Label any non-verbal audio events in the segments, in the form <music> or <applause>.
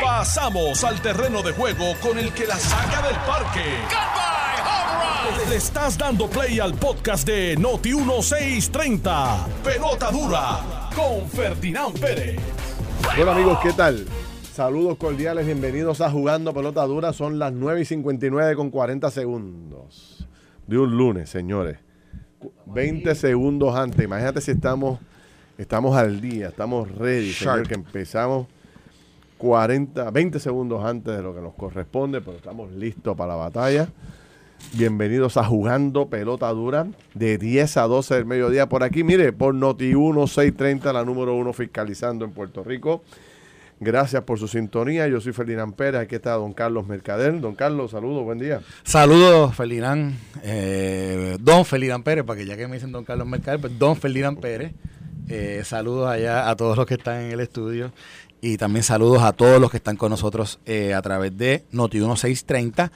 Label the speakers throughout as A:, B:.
A: Pasamos al terreno de juego con el que la saca del parque. Le estás dando play al podcast de Noti 1630. Pelota dura con Ferdinand Pérez.
B: Bueno amigos, ¿qué tal? Saludos cordiales, bienvenidos a Jugando Pelota Dura. Son las 9 y 59 con 40 segundos de un lunes, señores. 20 segundos antes. Imagínate si estamos, estamos al día, estamos ready, señor, que empezamos 40, 20 segundos antes de lo que nos corresponde, pero estamos listos para la batalla. Bienvenidos a Jugando Pelota Dura de 10 a 12 del mediodía por aquí. Mire, por Noti 1630, la número uno fiscalizando en Puerto Rico. Gracias por su sintonía. Yo soy Ferdinand Pérez. Aquí está don Carlos Mercader. Don Carlos, saludos, buen día.
C: Saludos, Ferdinand. Eh, don Ferdinand Pérez, para que ya que me dicen don Carlos Mercader, pues don Ferdinand Pérez. Eh, saludos allá a todos los que están en el estudio y también saludos a todos los que están con nosotros eh, a través de Noti 1630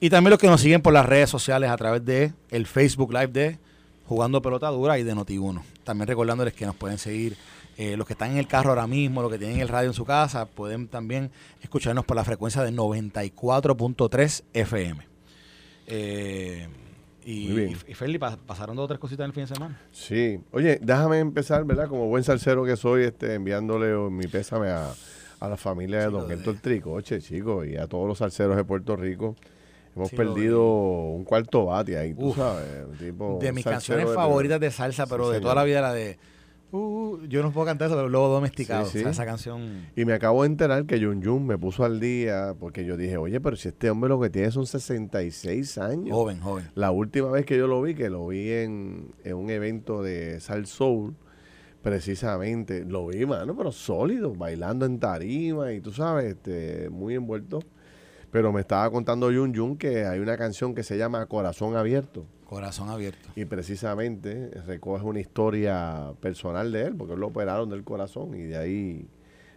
C: y también los que nos siguen por las redes sociales a través de el Facebook Live de Jugando Pelota Dura y de Noti1. También recordándoles que nos pueden seguir eh, los que están en el carro ahora mismo, los que tienen el radio en su casa, pueden también escucharnos por la frecuencia de 94.3 FM. Eh, y, y, Feli, pasaron dos o tres cositas en el fin de semana.
B: Sí. Oye, déjame empezar, ¿verdad? Como buen salsero que soy, este, enviándole mi pésame a, la familia de Don Héctor Tricoche, chicos, y a todos los salseros de Puerto Rico. Hemos perdido un cuarto bate ahí, tú sabes.
C: de mis canciones favoritas de salsa, pero de toda la vida la de Uh, yo no puedo cantar eso, pero luego domesticado. esa canción.
B: Y me acabo de enterar que Jun Jun me puso al día porque yo dije, oye, pero si este hombre lo que tiene son 66 años.
C: Joven, joven.
B: La última vez que yo lo vi, que lo vi en, un evento de Sal Soul, precisamente, lo vi, mano, pero sólido, bailando en tarima y tú sabes, este, muy envuelto. Pero me estaba contando Jun Jun que hay una canción que se llama Corazón Abierto
C: Corazón abierto.
B: Y precisamente recoge una historia personal de él, porque lo operaron del corazón y de ahí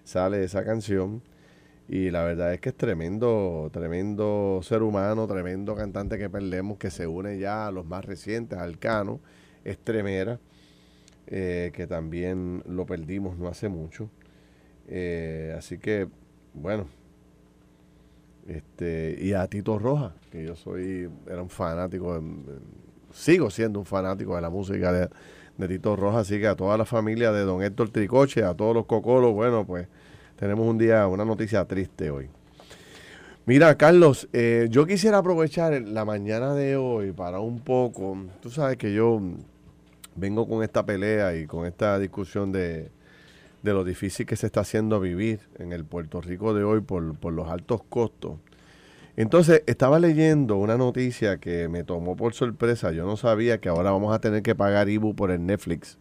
B: sale esa canción. Y la verdad es que es tremendo, tremendo ser humano, tremendo cantante que perdemos, que se une ya a los más recientes, al Cano, Estremera, eh, que también lo perdimos no hace mucho. Eh, así que, bueno, este, y a Tito Roja, que yo soy, era un fanático, sigo siendo un fanático de la música de, Tito Roja, así que a toda la familia de don Héctor Tricoche, a todos los cocolos, bueno, pues tenemos un día, una noticia triste hoy. Mira, Carlos, eh, yo quisiera aprovechar la mañana de hoy para un poco, tú sabes que yo vengo con esta pelea y con esta discusión de, de lo difícil que se está haciendo vivir en el Puerto Rico de hoy por, los altos costos. Entonces, estaba leyendo una noticia que me tomó por sorpresa. Yo no sabía que ahora vamos a tener que pagar IBU por el Netflix.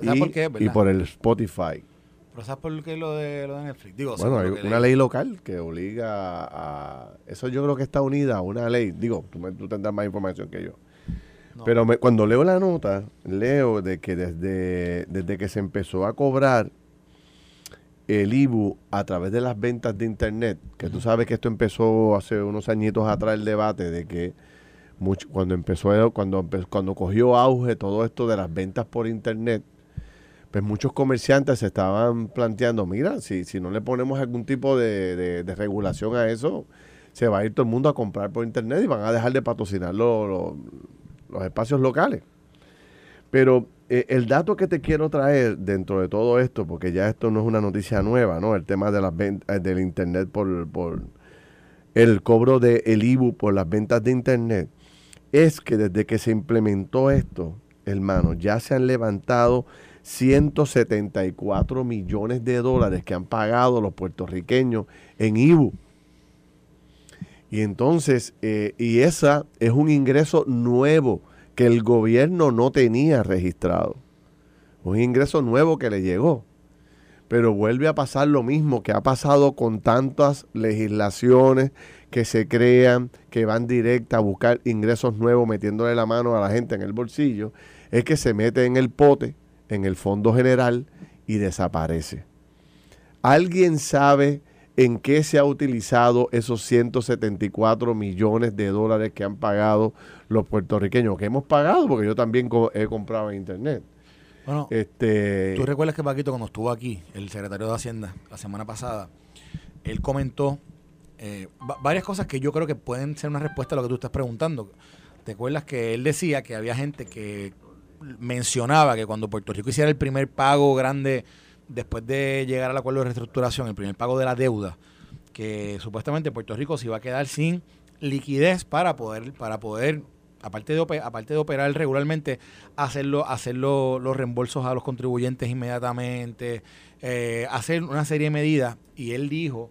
B: y, por qué? Y por el Spotify.
C: ¿Pero sabes por qué lo de, lo de Netflix?
B: Digo, bueno, hay una ley local que obliga a... Eso yo creo que está unida a una ley. Digo, tú, tú tendrás más información que yo pero cuando leo la nota, leo de que desde, desde que se empezó a cobrar el IBU a través de las ventas de Internet, que tú sabes que esto empezó hace unos añitos atrás el debate de que mucho, cuando empezó cuando cuando cogió auge todo esto de las ventas por Internet, pues muchos comerciantes se estaban planteando, mira, si, si no le ponemos algún tipo de, de, regulación a eso, se va a ir todo el mundo a comprar por Internet y van a dejar de patrocinar los los espacios locales. Pero eh, el dato que te quiero traer dentro de todo esto, porque ya esto no es una noticia nueva, ¿no? El tema de las ventas eh, del internet por, por el cobro del el IBU por las ventas de internet, es que desde que se implementó esto, hermano, ya se han levantado 174 millones de dólares que han pagado los puertorriqueños en IBU. Y entonces, eh, y esa es un ingreso nuevo que el gobierno no tenía registrado. Un ingreso nuevo que le llegó. Pero vuelve a pasar lo mismo que ha pasado con tantas legislaciones que se crean, que van directa a buscar ingresos nuevos, metiéndole la mano a la gente en el bolsillo, es que se mete en el pote, en el fondo general, y desaparece. ¿Alguien sabe en qué se ha utilizado esos 174 millones de dólares que han pagado los puertorriqueños, que hemos pagado porque yo también he comprado en internet.
C: Bueno, este, tú recuerdas que Paquito cuando estuvo aquí, el secretario de Hacienda, la semana pasada, él comentó eh, varias cosas que yo creo que pueden ser una respuesta a lo que tú estás preguntando. ¿Te acuerdas que él decía que había gente que mencionaba que cuando Puerto Rico hiciera el primer pago grande después de llegar al acuerdo de reestructuración, el primer pago de la deuda, que supuestamente Puerto Rico se iba a quedar sin liquidez para poder, para poder aparte de, aparte de operar regularmente, hacerlo, hacer los reembolsos a los contribuyentes inmediatamente, eh, hacer una serie de medidas. Y él dijo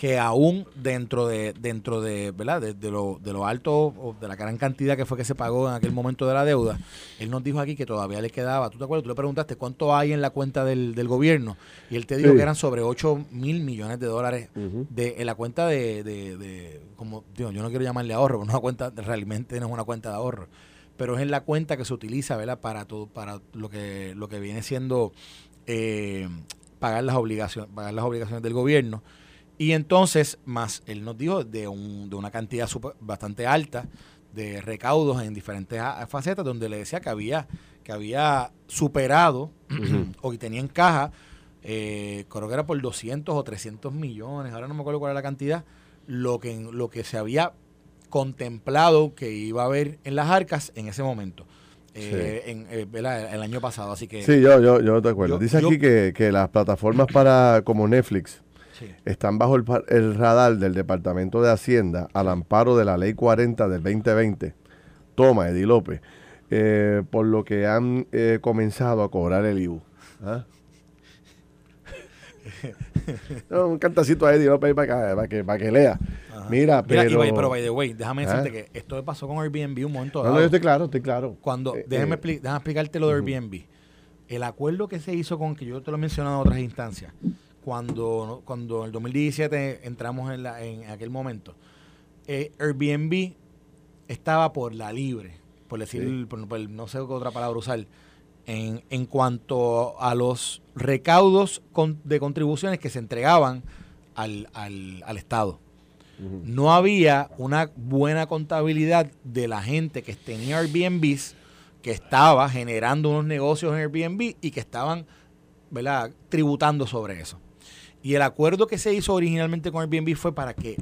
C: que aún dentro de dentro de verdad de, lo, de lo alto o de la gran cantidad que fue que se pagó en aquel momento de la deuda él nos dijo aquí que todavía le quedaba tú te acuerdas tú le preguntaste cuánto hay en la cuenta del, del gobierno y él te dijo que eran sobre 8 mil millones de dólares de en la cuenta de, de, como digo, yo no quiero llamarle ahorro una cuenta realmente no es una cuenta de ahorro pero es en la cuenta que se utiliza verdad para todo para lo que lo que viene siendo eh, pagar las obligaciones pagar las obligaciones del gobierno y entonces, más él nos dijo de, un, de una cantidad bastante alta de recaudos en diferentes facetas, donde le decía que había, que había superado o que tenía en caja, eh, creo que era por 200 o 300 millones, ahora no me acuerdo cuál era la cantidad, lo que, lo que se había contemplado que iba a haber en las arcas en ese momento. Eh, en, eh, el año pasado, así que...
B: Sí, yo, yo, yo te acuerdo. Dice aquí que, que las plataformas para como Netflix, están bajo el, radar del Departamento de Hacienda al amparo de la Ley 40 del 2020. Toma, Eddie López. Eh, por lo que han eh, comenzado a cobrar el IBU. ¿Ah? <laughs> un cantacito a Eddie López para que, para que, lea. Mira, pero...
C: pero, by the way, déjame ¿Ah? decirte que esto pasó con Airbnb un momento
B: No, no, yo estoy claro, estoy claro.
C: Cuando, eh, déjame, déjame explicarte lo de Airbnb. El acuerdo que se hizo con, que yo te lo he mencionado en otras instancias, cuando, cuando en el 2017 entramos en, la, en aquel momento, eh, Airbnb estaba por la libre, por decir, no sé qué otra palabra usar, en, en cuanto a los recaudos de contribuciones que se entregaban al, al, al Estado. No había una buena contabilidad de la gente que tenía Airbnbs, que estaba generando unos negocios en Airbnb y que estaban ¿verdad? tributando sobre eso. Y el acuerdo que se hizo originalmente con Airbnb fue para que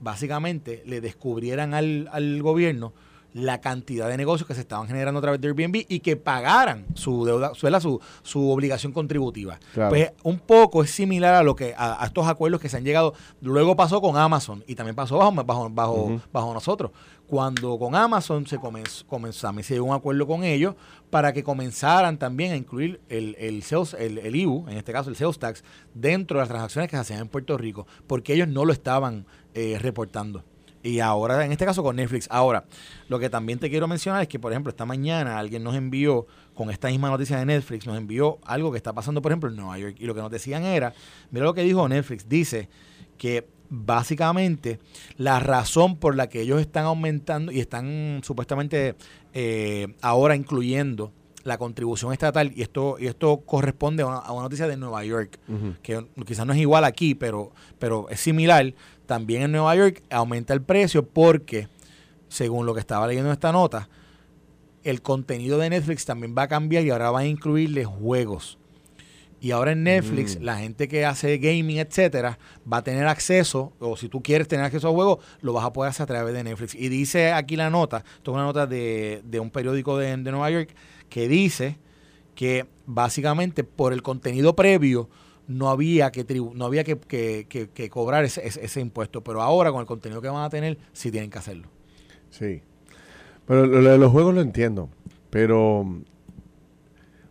C: básicamente le descubrieran al, al gobierno la cantidad de negocios que se estaban generando a través de Airbnb y que pagaran su deuda, su, su obligación contributiva. Pues un poco es similar a lo que a, estos acuerdos que se han llegado. Luego pasó con Amazon y también pasó bajo bajo bajo, bajo nosotros. Cuando con Amazon se comenzó, comenzó se llegó un acuerdo con ellos para que comenzaran también a incluir el, el, sales, el, el IBU, en este caso el sales tax, dentro de las transacciones que se hacían en Puerto Rico, porque ellos no lo estaban eh, reportando. Y ahora, en este caso, con Netflix. Ahora, lo que también te quiero mencionar es que, por ejemplo, esta mañana alguien nos envió, con esta misma noticia de Netflix, nos envió algo que está pasando, por ejemplo, en Nueva York. Y lo que nos decían era, mira lo que dijo Netflix, dice que básicamente la razón por la que ellos están aumentando y están supuestamente eh, ahora incluyendo la contribución estatal, y esto, y esto corresponde a una, noticia de Nueva York, que quizás no es igual aquí, pero, pero es similar, también en Nueva York aumenta el precio porque, según lo que estaba leyendo en esta nota, el contenido de Netflix también va a cambiar y ahora va a incluirle juegos. Y ahora en Netflix, mm. la gente que hace gaming, etcétera, va a tener acceso, o si tú quieres tener acceso a juegos, lo vas a poder hacer a través de Netflix. Y dice aquí la nota, esto es una nota de, un periódico de, de Nueva York, que dice que básicamente por el contenido previo, no había que no había que, que, cobrar ese, ese, impuesto, pero ahora con el contenido que van a tener, sí tienen que hacerlo.
B: Sí. Pero lo de los juegos lo entiendo, pero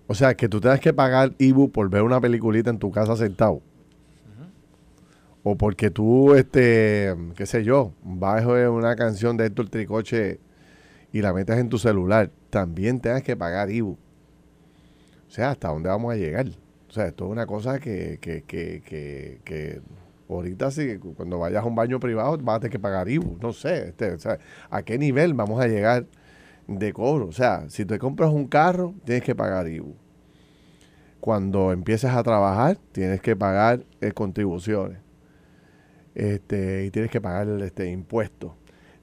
B: o sea, que tú tengas que pagar Ibu por ver una peliculita en tu casa sentado. O porque tú, este, qué sé yo, bajo una canción de Héctor Tricoche y la metes en tu celular, también tengas que pagar Ibu. O sea, ¿hasta dónde vamos a llegar? O sea, esto es una cosa que, que, que, que, que ahorita sí, cuando vayas a un baño privado vas a tener que pagar IBU. No sé, este, o sea, ¿a qué nivel vamos a llegar de cobro? O sea, si te compras un carro, tienes que pagar IBU. Cuando empiezas a trabajar, tienes que pagar eh, contribuciones. Este, y tienes que pagar este impuestos.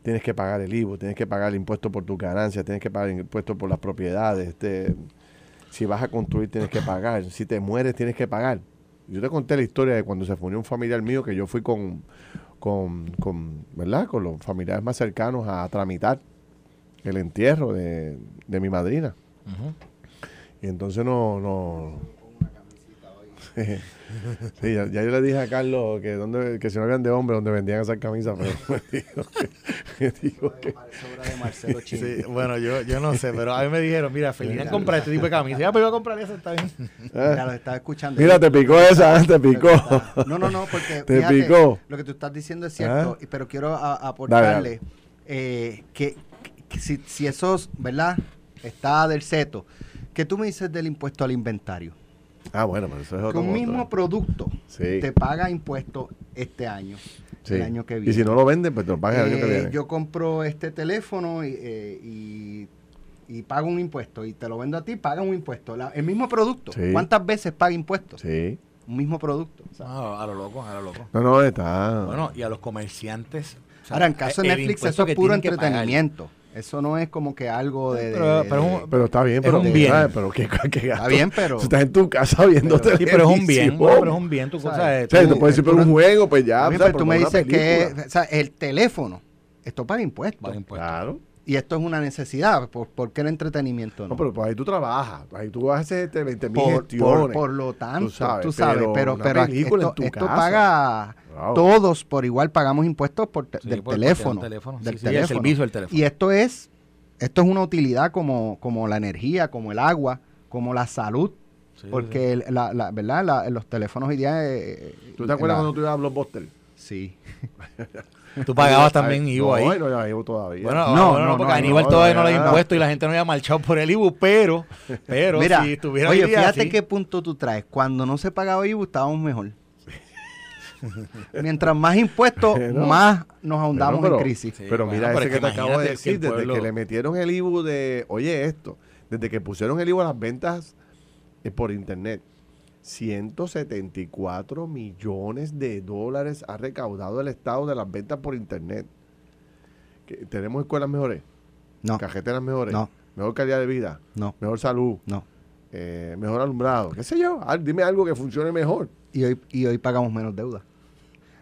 B: Tienes que pagar el IBU, tienes que pagar el impuesto por tu ganancia, tienes que pagar el impuesto por las propiedades. Este, Si vas a construir, tienes que pagar. Si te mueres, tienes que pagar. Yo te conté la historia de cuando se fue un familiar mío que yo fui con, con, con, ¿verdad? Con los familiares más cercanos a tramitar el entierro de, de mi madrina. Y entonces no, no, sí, ya, yo le dije a Carlos que donde que si no habían de hombres donde vendían esas camisas, pero <laughs>
C: me dijo que, <laughs> sí, bueno, yo, yo no sé, pero a mí me dijeron, mira, Felina comprar este tipo de camisas. Ya, pero voy a comprar esa, está bien.
D: Mira, lo estaba escuchando.
B: Mira, te picó esa, <laughs> te picó.
D: No, no, no, porque
B: te picó.
D: lo que tú estás diciendo es cierto, ¿Ah? pero quiero aportarle eh, que, si, si esos, ¿verdad? Está del seto. ¿Qué tú me dices del impuesto al inventario?
B: Ah, bueno, pero eso es otro.
D: Que un mismo producto te paga impuestos este año, el año que viene.
B: Y si no lo venden, pues te lo pagan el año que eh, viene.
D: Yo compro este teléfono y, eh, y, pago un impuesto y te lo vendo a ti, paga un impuesto. el mismo producto. ¿Cuántas veces paga impuestos?
B: Sí.
D: Un mismo producto.
C: Ah, a lo loco, a lo loco.
B: No, no, está.
C: Bueno, y a los comerciantes.
D: Ahora, en caso de Netflix, eso es puro entretenimiento. Eso no es como que algo de.
B: pero, está bien, pero,
C: es un bien.
B: Pero ¿qué, qué
D: Está bien, pero.
B: Si estás en tu casa viendo
C: pero, Sí, pero es un bien. pero es un bien. Tu cosa
B: es. O sea, tú puedes decir, pero un juego, pues ya.
D: pero tú me dices que. O sea, el teléfono. Esto paga impuestos.
C: Paga impuestos.
B: Claro.
D: Y esto es una necesidad. ¿Por, qué el entretenimiento no?
B: No, pero pues ahí tú trabajas. Ahí tú vas a hacer 20 mil gestiones.
D: Por, lo tanto, tú sabes. pero, pero, esto, esto paga. Todos por igual pagamos impuestos por del, teléfono, del teléfono. Del teléfono.
C: servicio del teléfono.
D: Y esto es esto es una utilidad como, como la energía, como el agua, como la salud. porque La, la, ¿verdad? los teléfonos hoy día... Eh,
B: ¿Tú te acuerdas cuando tú ibas a Blockbuster?
D: Sí. <laughs>
C: Tú pagabas <laughs> también IVU ahí.
B: No, no, IVU todavía.
C: Bueno, no, no, porque Aníbal todavía no, lo ha impuesto y la gente no había marchado por el IVU, pero, pero <laughs>
D: Mira,
C: si tuviera
D: Oye, fíjate qué punto tú traes. Cuando no se pagaba IVU estábamos mejor. <laughs> Mientras más impuestos, <laughs> más nos ahondamos en crisis.
B: pero mira ese que, te acabo de decir, desde que le metieron el IBU de, oye esto, desde que pusieron el IBU a las ventas eh, por internet, 174 millones de dólares ha recaudado el Estado de las ventas por internet. ¿Tenemos escuelas mejores?
D: No.
B: ¿Cajeteras mejores?
D: No.
B: ¿Mejor calidad de vida?
D: No.
B: ¿Mejor salud?
D: No.
B: Eh, ¿Mejor alumbrado? ¿Qué sé yo? dime algo que funcione mejor.
D: Y hoy, y hoy pagamos menos deuda.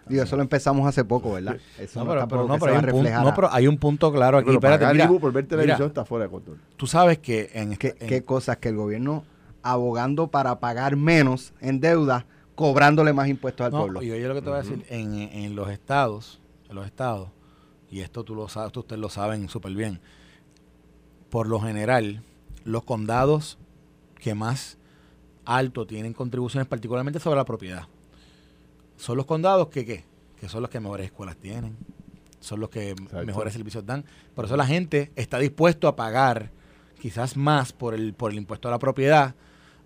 D: Digo, eso lo empezamos hace poco, ¿verdad? Eso
C: no, pero, no, pero, hay un punto, no, pero hay un punto claro aquí. Espérate,
B: mira, por ver televisión está fuera de control.
C: Tú sabes que en,
D: ¿Qué, qué cosas que el gobierno abogando para pagar menos en deuda, cobrándole más impuestos al pueblo.
C: Y oye lo que te voy a decir, en, en, los estados, en los estados, y esto tú lo sabes, ustedes lo saben súper bien, por lo general, los condados que más alto tienen contribuciones, particularmente sobre la propiedad son los condados que, ¿qué? que son los que mejores escuelas tienen, son los que mejores servicios dan. Por eso la gente está dispuesto a pagar quizás más por el, por el impuesto a la propiedad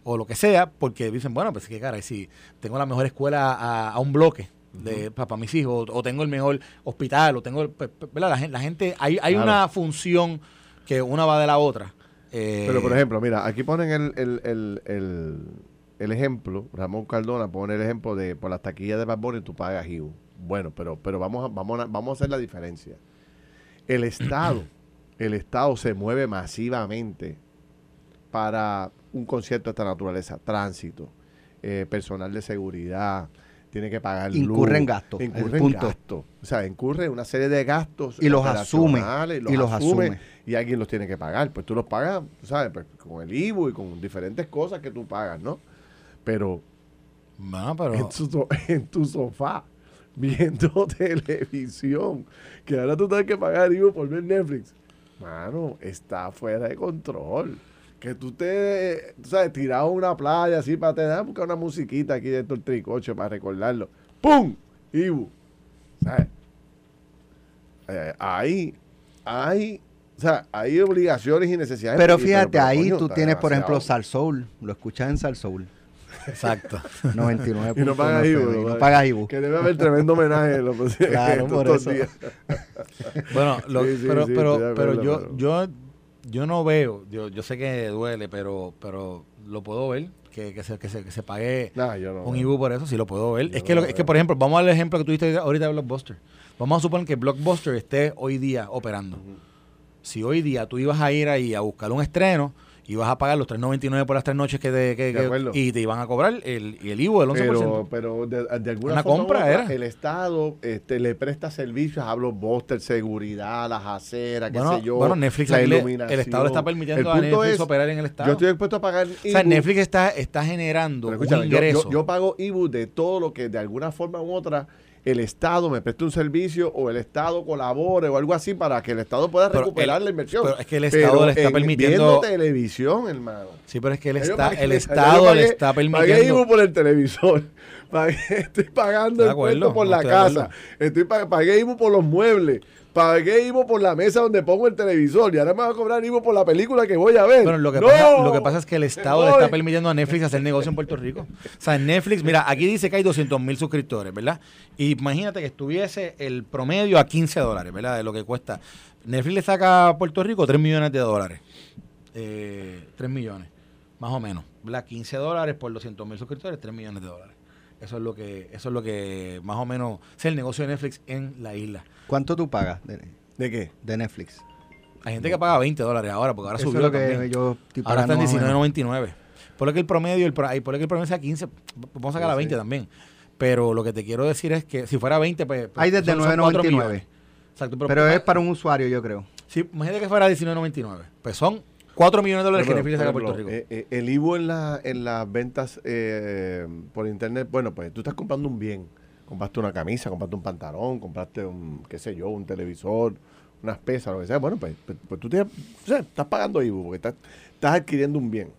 C: o lo que sea, porque dicen, bueno, pues que cara, si tengo la mejor escuela a, un bloque de para mis hijos, o, tengo el mejor hospital, o tengo, pues, La, gente, la gente hay, hay una función que una va de la otra.
B: Pero, por eh, ejemplo, mira, aquí ponen el el ejemplo, Ramón Cardona pone el ejemplo de por las taquillas de Bad tú pagas IVU. Bueno, pero, pero vamos, a, vamos, a, vamos a hacer la diferencia. El Estado, <clears throat> el Estado se mueve masivamente para un concierto de esta naturaleza, tránsito, eh, personal de seguridad, tiene que pagar
D: incurre en gastos
B: incurre en gastos. O sea incurre una serie de gastos
D: y los asume
B: y los asume, y alguien los tiene que pagar. Pues tú los pagas sabes pues, con el IVU y con diferentes cosas que tú pagas no pero, <laughs> En, tu, sofá, viendo <laughs> televisión, que ahora tú tienes que pagar IVU por ver Netflix, mano, está fuera de control. Que tú te, tú sabes, tirado a una playa así para tener, buscar una musiquita aquí dentro del tricoche para recordarlo. ¡Pum! Ibu. ¿Sabes? Eh, ahí, ahí, o sea, hay obligaciones y necesidades.
D: Pero fíjate, ahí tú tienes, por ejemplo, Sal Soul. Lo escuchas en Sal Soul.
C: Exacto. <laughs>
D: 99.
B: y no pagas IBU.
D: No pagas IBU.
B: Que debe haber tremendo homenaje. Lo <laughs>
D: claro, por eso. <laughs>
C: bueno, pero, pero, pero yo, yo, yo no veo, yo, yo sé que duele, pero, pero lo puedo ver. Que, que, se, que, se, que se pague un IBU por eso, sí lo puedo ver. es que, es que, por ejemplo, vamos al ejemplo que tuviste ahorita de Blockbuster. Vamos a suponer que Blockbuster esté hoy día operando. Si hoy día tú ibas a ir ahí a buscar un estreno ibas a pagar los 3.99 por las tres noches que, te, y te iban a cobrar el, el IVU del
B: 11%. Pero, pero de, alguna Una forma compra era. el Estado este, le presta servicios a blockbuster, seguridad, las aceras, qué sé yo,
C: bueno, Netflix la iluminación. el Estado le está permitiendo a Netflix operar en el Estado.
B: Yo estoy dispuesto a pagar
C: IBU. O sea, Netflix está, está generando un ingreso.
B: Yo, yo, pago IBU de todo lo que de alguna forma u otra el Estado me preste un servicio o el Estado colabore o algo así para que el Estado pueda recuperar la inversión.
C: Pero es que el Estado le está permitiendo.
B: Viendo televisión, hermano.
C: Sí, pero es que el, el Estado le está permitiendo.
B: Pagué IVU por el televisor. <laughs> estoy pagando el impuesto por la casa. Estoy pagué IVU por los muebles pagué IVO por la mesa donde pongo el televisor y ahora me va a cobrar IVO por la película que voy a ver.
C: Bueno, lo que, pasa, lo que pasa es que el Estado le está permitiendo a Netflix hacer negocio en Puerto Rico. O sea, en Netflix, mira, aquí dice que hay 200 mil suscriptores, ¿verdad? Y imagínate que estuviese el promedio a 15 dólares, ¿verdad? De lo que cuesta. Netflix le saca a Puerto Rico 3 millones de dólares. Eh, 3 millones, más o menos. ¿verdad? 15 dólares por 200 mil suscriptores, 3 millones de dólares. Eso es lo que, eso es lo que más o menos es el negocio de Netflix en la isla.
D: ¿Cuánto tú pagas?
B: De, qué?
D: De Netflix.
C: Hay gente que paga 20 dólares ahora, porque ahora subió. que yo ahora está en 19.99. Por lo que el promedio, el, por lo que el promedio sea 15, vamos a sacar a 20 también. Pero lo que te quiero decir es que si fuera 20, pues.
D: pues Hay desde 9.99. Exacto. Pero, pero es para un usuario, yo creo.
C: Sí, imagínate que fuera 19.99. Pues son 4 millones de dólares que Netflix saca a Puerto Rico.
B: Eh, eh, el IVU en, la, en las ventas eh, por internet, bueno, pues tú estás comprando un bien compraste una camisa, compraste un pantalón, compraste un, qué sé yo, un televisor, unas pesas, lo que sea, bueno, pues, pues, pues tú tienes, o sea, estás pagando IVU porque estás, estás, adquiriendo un bien.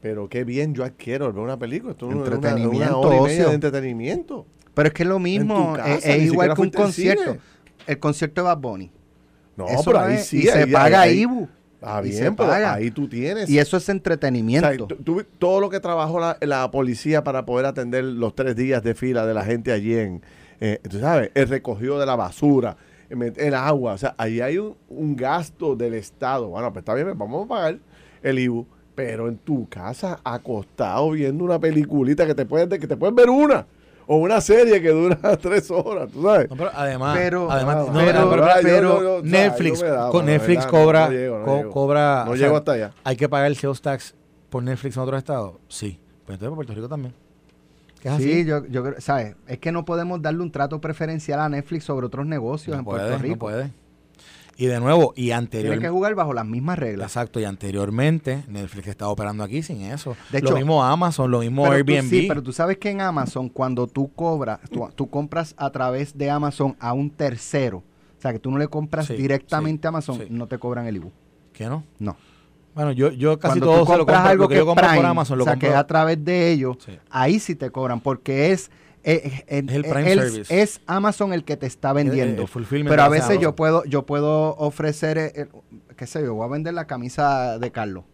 B: Pero qué bien yo adquiero ver una película. Esto
D: entretenimiento,
B: una, hora de entretenimiento.
D: Pero es que es lo mismo, es, igual que un concierto. El concierto de Bad Bunny.
B: No, pero ahí sí.
D: Y se paga IVU.
B: Ah, bien, pero ahí tú tienes.
D: Y eso es entretenimiento.
B: todo lo que trabajó la, policía para poder atender los tres días de fila de la gente allí en, eh, tú sabes, el recogido de la basura, el agua, o sea, ahí hay un, gasto del Estado. Bueno, pues está bien, pues vamos a pagar el IBU, pero en tu casa acostado viendo una peliculita que te puedes, que te pueden ver una o una serie que dura <laughs> tres horas, tú sabes.
C: pero además, pero, además, pero, Netflix, con Netflix cobra, cobra,
B: no llego hasta allá.
C: Hay que pagar el sales tax por Netflix en otros estados, sí. Pues entonces por Puerto Rico también.
D: sí, yo, yo creo, ¿sabes? Es que no podemos darle un trato preferencial a Netflix sobre otros negocios en Puerto Rico. No
C: puede. Y de nuevo, y anteriormente.
D: Tiene que jugar bajo las mismas reglas.
C: Exacto, y anteriormente Netflix estaba operando aquí sin eso. De lo mismo Amazon, lo mismo Airbnb. sí,
D: pero tú sabes que en Amazon, cuando tú cobras, tú, compras a través de Amazon a un tercero, o sea, que tú no le compras directamente a Amazon, no te cobran el IBU.
C: ¿Qué no?
D: No.
C: Bueno, yo, yo casi todo se lo compro, algo que, yo compro por Amazon, lo
D: o sea, que a través de ellos, ahí sí te cobran, porque es eh, eh, es, el Prime Service. es Amazon el que te está vendiendo. pero a veces yo puedo, yo puedo ofrecer, eh, qué sé yo, voy a vender la camisa de Carlos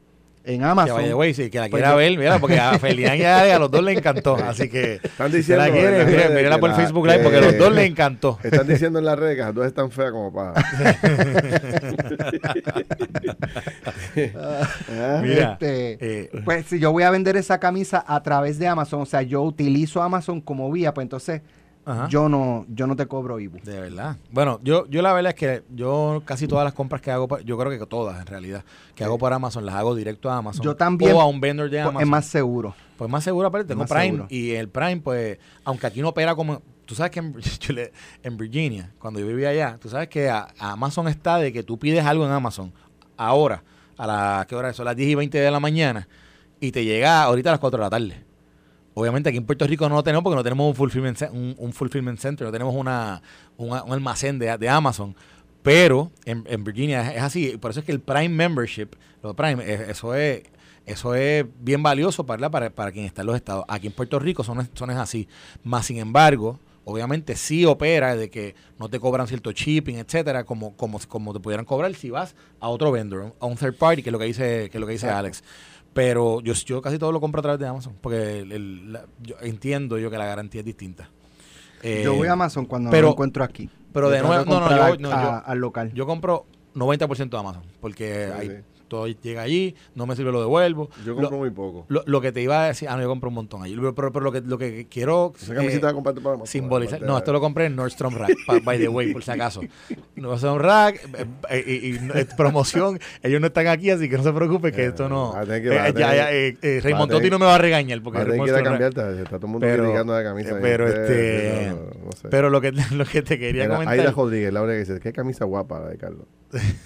D: en Amazon.
C: Que vaya, sí, que la pues quiera ver, mira, porque a Felián y a, los dos le encantó. <laughs> Así que
B: están diciendo, la
C: quiere, mírala por Facebook Live porque a los dos le encantó. <laughs>
B: Están diciendo en las redes que las dos están feas como para. <laughs>
D: mira, este, eh, pues si yo voy a vender esa camisa a través de Amazon, o sea, yo utilizo Amazon como vía, pues entonces yo no yo no te cobro IBU.
C: De verdad. Bueno, yo yo la verdad es que yo casi todas las compras que hago, yo creo que todas en realidad, que hago por Amazon, las hago directo a Amazon.
D: Yo también.
C: O a un vendor de Amazon.
D: Es más seguro.
C: Pues más seguro, aparte tengo Prime. Y el Prime, pues, aunque aquí no opera como... Tú sabes que en, <laughs> en Virginia, cuando yo vivía allá, tú sabes que Amazon está de que tú pides algo en Amazon ahora, a la, ¿qué hora es? A las 10 y 20 de la mañana, y te llega ahorita a las 4 de la tarde. Obviamente aquí en Puerto Rico no lo tenemos porque no tenemos un fulfillment, un, un fulfillment center, no tenemos una, un almacén de, de, Amazon. Pero en, en, Virginia es, así. Por eso es que el Prime Membership, lo Prime, eso es eso es bien valioso para, para, para quien está en los estados. Aquí en Puerto Rico son, son es así. Más sin embargo, obviamente sí opera de que no te cobran cierto shipping, etcétera, como, como, como te pudieran cobrar si vas a otro vendor, a un third party, que es lo que dice, que es lo que dice Alex. Pero yo, yo casi todo lo compro a través de Amazon, porque el, yo entiendo yo que la garantía es distinta.
D: yo voy a Amazon cuando pero, lo encuentro aquí.
C: Pero de nuevo, no, no, yo,
D: al local.
C: Yo compro 90% de Amazon, porque hay llega allí, no me sirve, lo devuelvo.
B: Yo compro muy poco.
C: Lo, que te iba a decir, ah, no, yo compro un montón allí. Pero, pero, lo, que, lo que quiero
B: Esa camiseta eh,
C: para simbolizar. No, esto lo compré en Nordstrom Rack, by the way, por si acaso. Nordstrom Rack eh, eh, y, promoción. Ellos no están aquí, así que no se preocupe que esto no. Raymond Totti no me va a regañar porque
B: que cambiarte, está todo el mundo criticando la camisa.
C: Pero este. Pero lo que, lo que te quería comentar.
B: Aida Rodríguez, la que dice, qué camisa guapa la de Carlos.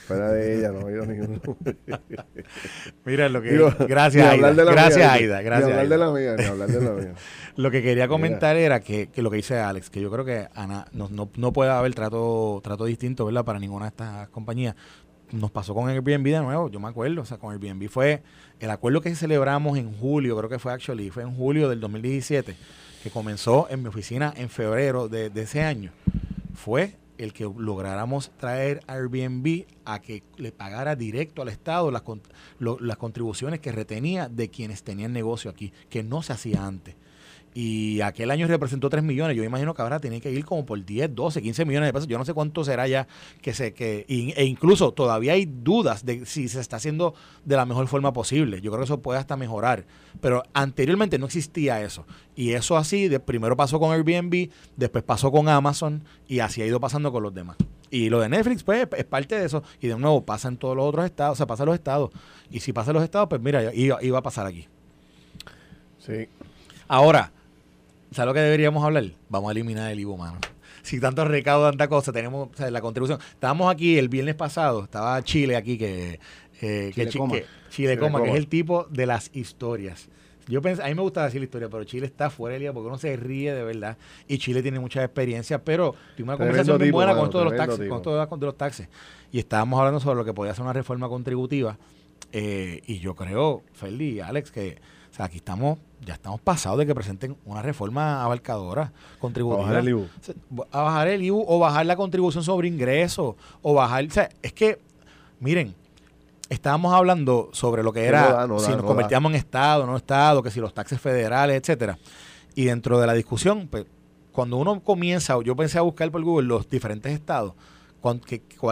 B: Fuera de ella, no ninguno. <laughs> <laughs>
C: Mira lo que. gracias, Aida. Gracias, Aida. Gracias.
B: hablar de la mía, ni hablar de la mía. <laughs>
C: lo que quería comentar era que, que, lo que dice Alex, que yo creo que Ana, no, no, no puede haber trato, trato distinto, ¿verdad? Para ninguna de estas compañías. Nos pasó con Airbnb de nuevo, yo me acuerdo, o sea, con Airbnb fue el acuerdo que celebramos en julio, creo que fue actually, fue en julio del 2017, que comenzó en mi oficina en febrero de, de ese año, fue el que lográramos traer Airbnb a que le pagara directo al Estado las, las contribuciones que retenía de quienes tenían negocio aquí, que no se hacía antes y aquel año representó 3 millones. Yo imagino que ahora tiene que ir como por 10, 12, 15 millones de pesos. Yo no sé cuánto será ya que se que e incluso todavía hay dudas de si se está haciendo de la mejor forma posible. Yo creo que eso puede hasta mejorar, pero anteriormente no existía eso. Y eso así, de, primero pasó con Airbnb, después pasó con Amazon y así ha ido pasando con los demás. Y lo de Netflix, pues, es parte de eso. Y de nuevo, pasa en todos los otros estados, o sea, pasa en los estados. Y si pasa en los estados, pues mira, iba, iba a pasar aquí.
B: Sí.
C: Ahora, ¿Sabes lo que deberíamos hablar? Vamos a eliminar el IVO, mano. Si tanto recaudo, tanta cosa, tenemos la contribución. Estábamos aquí el viernes pasado, estaba Chile aquí, que, eh, Chile, que, Coma. Chile, Coma, que es el tipo de las historias. Yo pensé, a mí me gusta decir la historia, pero Chile está fuera de día porque uno se ríe de verdad. Y Chile tiene mucha experiencia, pero tuvimos una conversación muy buena con todos los taxis, con todos los taxis. Y estábamos hablando sobre lo que podía ser una reforma contributiva. Eh, y yo creo, Feli Alex, que o sea, aquí estamos, ya estamos pasados de que presenten una reforma abarcadora, contributiva. A bajar el IBU. A bajar el IBU o bajar la contribución sobre ingresos, o bajar, o sea, es que, miren, estábamos hablando sobre lo que era si nos convertíamos en Estado, no Estado, que si los taxes federales, etcétera. Y dentro de la discusión, pues, cuando uno comienza, yo pensé a buscar por Google los diferentes estados, cuál,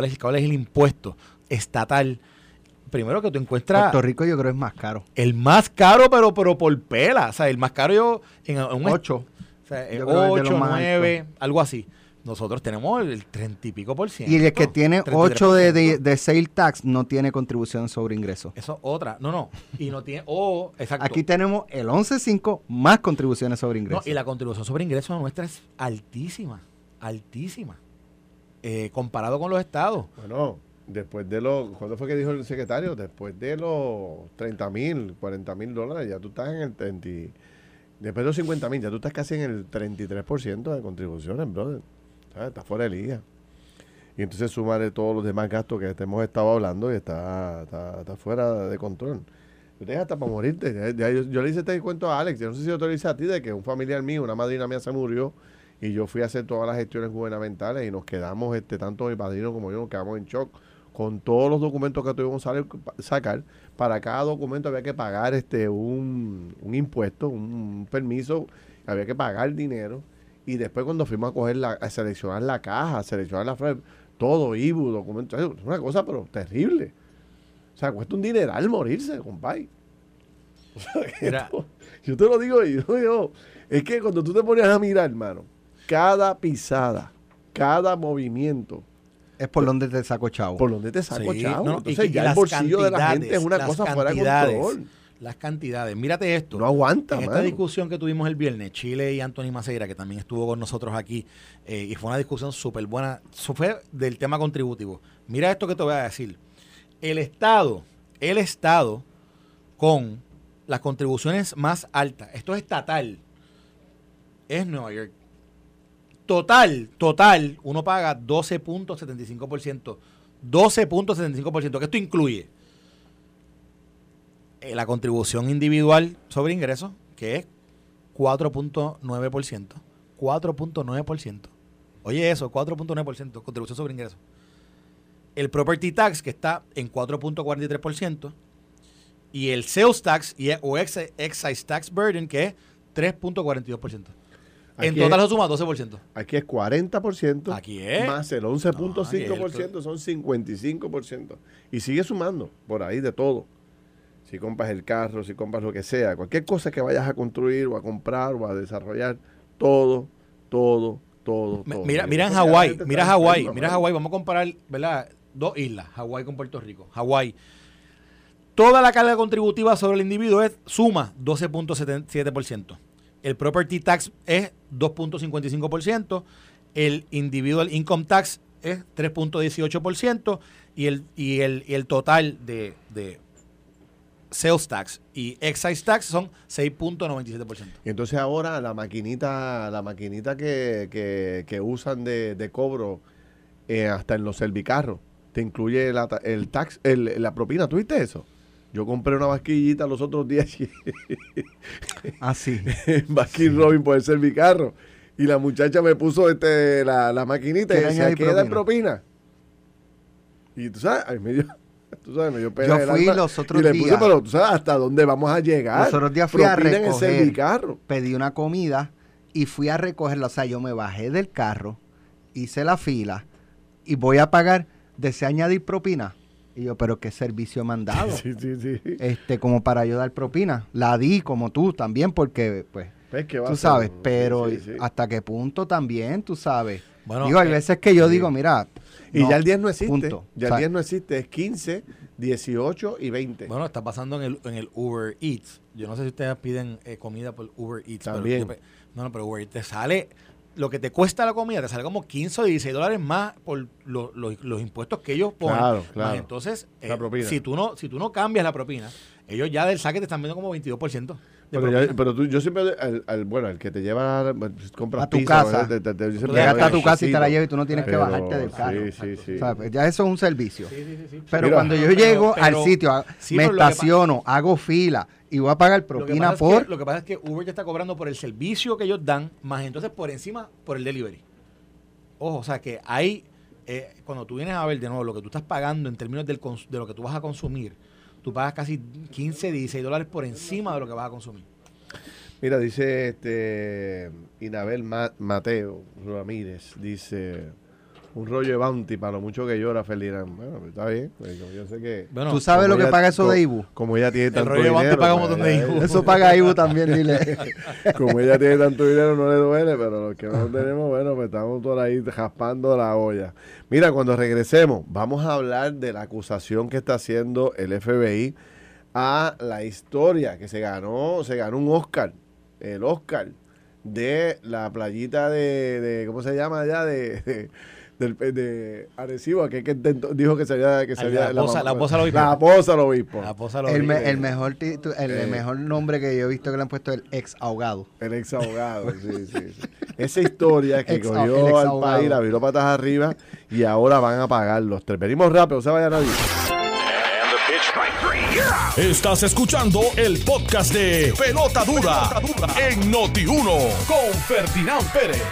C: es, cuál es el impuesto estatal primero que tú encuentras.
D: Puerto Rico yo creo es más caro.
C: El más caro, pero, pero por pela. O sea, el más caro yo en, un 8. O sea, 8, 9, algo así. Nosotros tenemos el 30 y pico por ciento.
D: Y el que tiene 8 de, de, de, sale tax no tiene contribución sobre ingresos.
C: Eso otra. No, no. Y no tiene. Oh, exacto.
D: Aquí tenemos el 11.5 más contribuciones sobre ingresos.
C: No, y la contribución sobre ingresos nuestra es altísima. Altísima. Eh, comparado con los estados.
B: Bueno, después de los, ¿cuándo fue que dijo el secretario? Después de los 30 mil, 40 mil dólares, ya tú estás en el 30, después de los 50 mil, ya tú estás casi en el 33% de contribuciones, brother. ¿Sabes? Está fuera de liga. Y entonces sumarle todos los demás gastos que hemos estado hablando y está, está, fuera de control. Tú hasta para morirte. yo, le hice este cuento a Alex, yo no sé si yo te lo hice a ti, de que un familiar mío, una madrina mía se murió y yo fui a hacer todas las gestiones gubernamentales y nos quedamos, este tanto mi padrino como yo, nos quedamos en shock con todos los documentos que tuvimos que sacar. Para cada documento había que pagar este un, impuesto, un, permiso, había que pagar dinero. Y después cuando fuimos a coger la, a seleccionar la caja, a seleccionar la frase, todo IBU, documentos, es una cosa pero terrible. O sea, cuesta un dineral morirse, compadre. O sea, yo te lo digo y yo, es que cuando tú te pones a mirar, hermano, cada pisada, cada movimiento,
D: es por donde te saco chavo.
B: Por donde te saco chavo. Entonces ya el bolsillo de la gente es una cosa fuera de control.
C: Las cantidades. Mírate esto.
B: No aguanta,
C: En esta discusión que tuvimos el viernes, Chile y Anthony Maceira, que también estuvo con nosotros aquí, eh, y fue una discusión súper buena. Eso fue del tema contributivo. Mira esto que te voy a decir. El Estado, el Estado, con las contribuciones más altas, esto es estatal, es Nueva York. Total, total, uno paga 12.75%. 12.75%, que esto incluye eh, la contribución individual sobre ingresos, que es 4.9%. 4.9%. Oye eso, 4.9%, contribución sobre ingresos. El property tax, que está en 4.43%. Y el sales tax y, o excise tax burden, que es 3.42%. en total lo suma 12%.
B: Aquí es 40%.
C: Aquí es.
B: Más el 11.5% son 55%. Y sigue sumando por ahí de todo. Si compras el carro, si compras lo que sea, cualquier cosa que vayas a construir o a comprar o a desarrollar, todo, todo, todo. todo.
C: Mira, mira en Hawái, mira Hawái, mira Hawái, vamos a comparar, ¿verdad? Dos islas, Hawái con Puerto Rico. Hawái. Toda la carga contributiva sobre el individuo es suma 12.7%. El property tax es 2.55%, el individual income tax es 3.18% y el, y, el, y el total de, de sales tax y excise tax son 6.97%.
B: Y entonces ahora la maquinita, la maquinita que, que, usan de, de cobro eh, hasta en los servicarros, te incluye el tax, el, la propina, ¿tuviste eso? Yo compré una vasquillita los otros días.
D: ah, sí. <laughs>
B: Baskin Robin por el mi carro. Y la muchacha me puso este, la, la maquinita y decía, ¿qué da propina? Y tú sabes, ay, me dio, <laughs> tú sabes, me dio
D: pena Yo fui los otros días. Y le puse,
B: pero tú sabes hasta dónde vamos a llegar.
D: Los otros días fui a recoger. carro. Pedí una comida y fui a recogerla. O sea, yo me bajé del carro, hice la fila y voy a pagar. ¿Desea añadir propina? Y yo, pero qué servicio me han <laughs> dado. Sí, sí, sí. Este, como para ayudar propina. La di como tú también, porque, pues, pues tú sabes, pero hasta qué punto también, tú sabes. Bueno, digo, hay eh, veces que yo digo, mira.
B: Y ya el 10 no existe. Ya el 10 no existe, es 15, 18 y 20.
C: Bueno, está pasando en el, en el Uber Eats. Yo no sé si ustedes piden eh, comida por Uber Eats. También. no, no, pero Uber Eats te sale lo que te cuesta la comida te sale como 15 o 16 dólares más por los impuestos que ellos ponen. Claro, claro. entonces, eh, si, tú no, si tú no cambias la propina, ellos ya del saque te están viendo como 22%.
B: Pero, pero tú, yo siempre, al, bueno, el que te lleva, pues, compras
D: a tu casa, te, te, llegas a tu casa y te la llevas y tú no tienes que bajarte del carro. Sí, sí, sí. O sea, pues, ya eso es un servicio. Pero cuando yo llego al sitio, me estaciono, hago fila y voy a pagar propina por...
C: lo que pasa es que Uber ya está cobrando por el servicio que ellos dan, más entonces por encima por el delivery. Ojo, o sea que hay, eh, cuando tú vienes a ver de nuevo lo que tú estás pagando en términos del, de lo que tú vas a consumir, tú pagas casi 15, 16 dólares por encima de lo que vas a consumir.
B: Mira, dice este Inabel Mateo Ramírez, dice un rollo de bounty para lo mucho que llora Felirán. Bueno, pues, está bien. Pues, yo sé que.
D: ¿Tú sabes lo que paga eso de Ibu?
B: Como ella tiene tanto
C: dinero. El rollo de bounty paga un montón de <laughs>
D: Ibu. Eso paga Ibu también, dile. <laughs>
B: como ella tiene tanto dinero, no le duele, pero los que no tenemos, bueno, pues estamos todos ahí jaspando la olla. Mira, cuando regresemos, vamos a hablar de la acusación que está haciendo el FBI a la historia que se ganó, se ganó un Oscar, el Oscar de la playita de, de ¿cómo se llama allá? de del, de Arecibo, que, que dijo que se había... Que
C: la, posa, la posa
B: al obispo. La posa al obispo.
D: La posa al obispo. El, el, mejor, el eh. mejor nombre que yo he visto que le han puesto es el ex ahogado.
B: El ex ahogado, sí, sí, sí. Esa historia que cogió al país, la viró patas arriba y ahora van a pagar los tres. Venimos rápido, se vaya nadie.
A: Estás escuchando el podcast de Pelota Dura, en Noti1 con Ferdinand Pérez.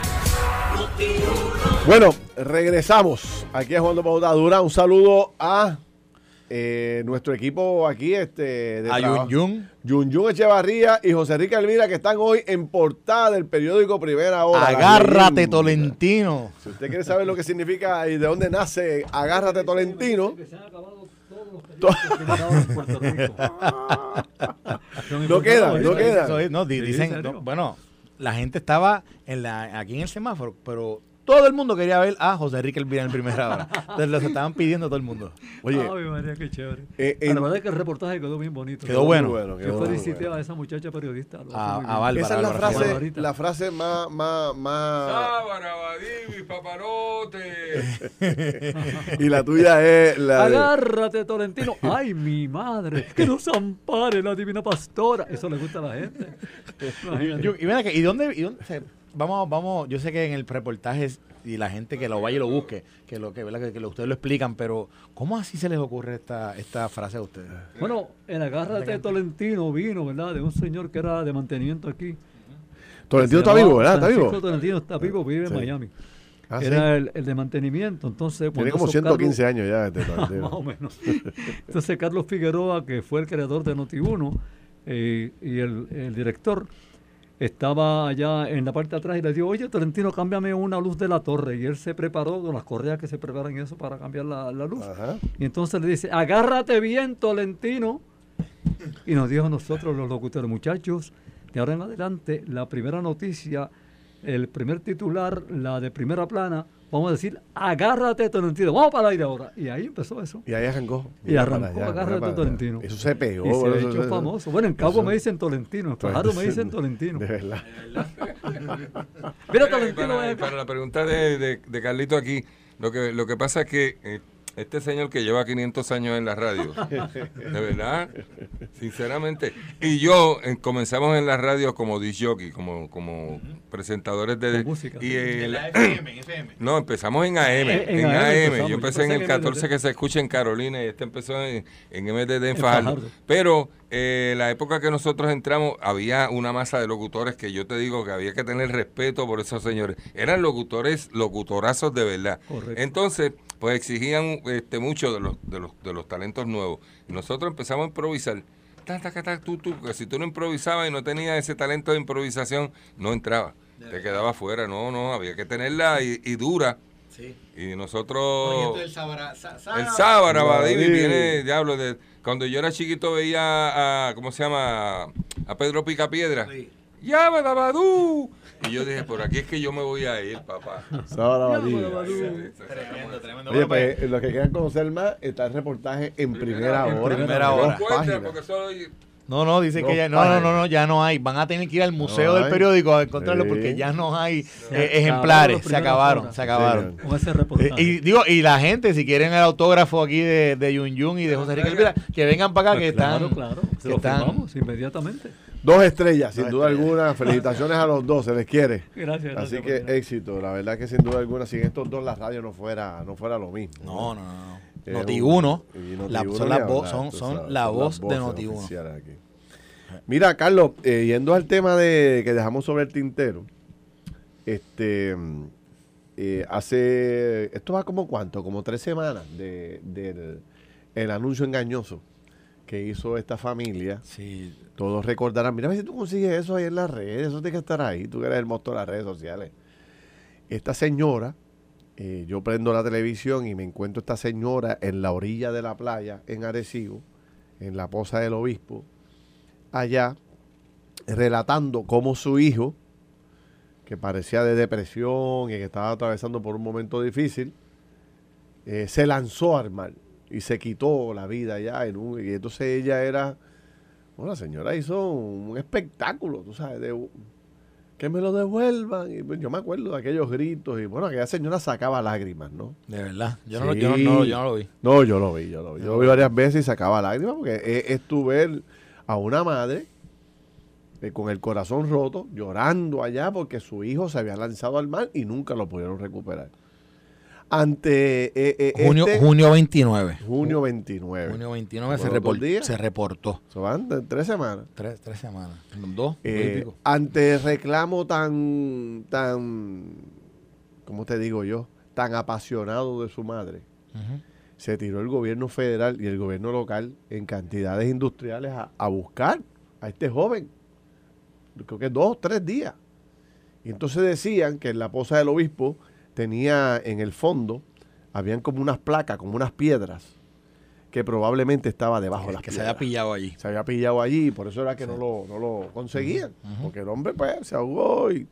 B: Bueno, regresamos aquí a Jugando Pelota Dura. Un saludo a eh, nuestro equipo aquí, este,
C: de a Yun Yun.
B: Yun Yun Echevarría y José Enrique Elvira, que están hoy en portada del periódico Primera Hora.
C: Agárrate, Tolentino.
B: Si usted quiere saber lo que significa y de dónde nace Agárrate, Tolentino. <laughs> no queda, no queda.
C: No, dicen, bueno, la gente estaba en la, aquí en el semáforo, pero todo el mundo quería ver a José Enrique Elvira en primera hora. <laughs> Entonces los estaban pidiendo todo el mundo.
E: Oye. Ay, María, qué chévere. Eh, Además de que el reportaje quedó bien bonito.
C: Quedó, bueno. bueno
E: Yo felicité a esa muchacha periodista.
C: A, a Bárbara,
B: Esa es la frase, la frase más, más, más...
F: Sábana, Badivi, paparote. <laughs>
B: y la tuya es la
E: Agárrate, Tolentino. Ay, mi madre. Que nos ampare la divina pastora. Eso le gusta a la gente. <laughs>
C: y, ¿y dónde... Y dónde vamos, vamos, yo sé que en el reportaje y la gente que lo vaya y lo busque, que lo que, ¿verdad? que, ustedes lo explican, pero ¿cómo así se les ocurre esta, esta frase a ustedes?
E: Bueno, el agárrate de Tolentino vino, ¿verdad? De un señor que era de mantenimiento aquí.
B: Tolentino está vivo, ¿verdad? Está vivo.
E: Tolentino está vivo, vive en Miami. Ah, era el, de mantenimiento, entonces...
B: Tiene como 115 años ya este <laughs>
E: Más o menos. Entonces Carlos Figueroa, que fue el creador de Noti1 eh, y el, el director, estaba allá en la parte de atrás y le dijo, oye, Tolentino, cámbiame una luz de la torre. Y él se preparó con las correas que se preparan eso para cambiar la, luz. Y entonces le dice, agárrate bien, Tolentino. Y nos dijo a nosotros los locutores, muchachos, de ahora en adelante, la primera noticia, el primer titular, la de primera plana, vamos a decir, agárrate Tolentino, vamos para el aire ahora. Y ahí empezó eso.
B: Y ahí arrancó.
E: Y, arrancó, agárrate Tolentino.
B: Eso se pegó.
E: Y se ha hecho famoso. Bueno, en Cabo me dicen Tolentino, en Fajardo me dicen <laughs> Tolentino.
B: De verdad.
E: Mira Tolentino.
F: Para, la pregunta de, de, Carlito aquí, lo que, lo que pasa es que... Eh, este señor que lleva 500 años en la radio, <laughs> de verdad, sinceramente. Y yo eh, comenzamos en la radio como disjockey, como, como presentadores de... música. Y en la <clears throat> FM, FM. No, empezamos en AM. Eh, en, AM. Yo empecé en el 14 que se escucha en Carolina y este empezó en, en MDD en Fajardo. Pero eh, la época que nosotros entramos había una masa de locutores que yo te digo que había que tener respeto por esos señores. Eran locutores, locutorazos de verdad. Entonces pues exigían este, mucho de los, de, los, de los talentos nuevos. Y nosotros empezamos a improvisar. tú, tú, que si tú no improvisabas y no tenías ese talento de improvisación, no entraba. Te quedaba fuera. No, no, había que tenerla y, dura. Sí. Y nosotros... el Sábara, el viene, diablo, de, cuando yo era chiquito veía a, ¿cómo se llama? A Pedro Picapiedra. Sí. ¡Ya, Badabadú! Y yo dije, por aquí es que yo me voy a ir, papá.
B: Tremendo, tremendo. Oye, pues, los que quieran conocer más, está el reportaje en primera, hora. En primera hora.
C: No, no, dice que ya no, no, no, no, ya no hay. Van a tener que ir al museo del periódico a encontrarlo porque ya no hay eh, ejemplares. Se acabaron, se acabaron. Eh, y digo, y la gente, si quieren el autógrafo aquí de, de Yun Yun y de José Enrique Elvira, que vengan para acá, que
E: pues
C: están.
E: Claro, claro. Se lo firmamos inmediatamente.
B: Dos estrellas, sin duda alguna. Felicitaciones a los dos, se les quiere. Gracias. Así que éxito. La verdad que sin duda alguna, sin estos dos la radio no fuera, no fuera lo mismo.
C: No, no, no. Noti 1 son, la, voz, son, son la voz de Noti 1.
B: Mira, Carlos, eh, yendo al tema de que dejamos sobre el tintero, este eh, hace esto va como cuánto, como tres semanas de, del el anuncio engañoso que hizo esta familia. Sí. Todos recordarán, mira si tú consigues eso ahí en las redes, eso tiene que estar ahí, tú eres el monstruo de las redes sociales. Esta señora, eh, yo prendo la televisión y me encuentro esta señora en la orilla de la playa, en Arecibo, en la poza del obispo, allá, relatando cómo su hijo, que parecía de depresión y que estaba atravesando por un momento difícil, eh, se lanzó al mar y se quitó la vida ya en un, y entonces ella era bueno la señora hizo un espectáculo tú sabes de que me lo devuelvan y pues, yo me acuerdo de aquellos gritos y bueno aquella señora sacaba lágrimas no
C: de verdad yo, no, yo, no, yo no, lo vi.
B: No yo lo vi yo lo vi yo lo vi varias veces y sacaba lágrimas porque es, tu ver a una madre eh, con el corazón roto llorando allá porque su hijo se había lanzado al mar y nunca lo pudieron recuperar ante eh,
C: eh, junio, este junio 29.
B: Junio 29.
C: Junio 29 se, reportó, se reportó.
B: Se van tres semanas.
C: Tres, tres semanas. Dos.
B: Eh, ante reclamo tan, tan, ¿cómo te digo yo? Tan apasionado de su madre. Se tiró el gobierno federal y el gobierno local en cantidades industriales a, a buscar a este joven. Creo que dos, tres días. Y entonces decían que en la posa del obispo tenía en el fondo, habían como unas placas, como unas piedras, que probablemente estaba debajo de las
C: que se había pillado allí.
B: Se había pillado allí, por eso era que no, lo, no lo conseguían. Porque el hombre pues se ahogó y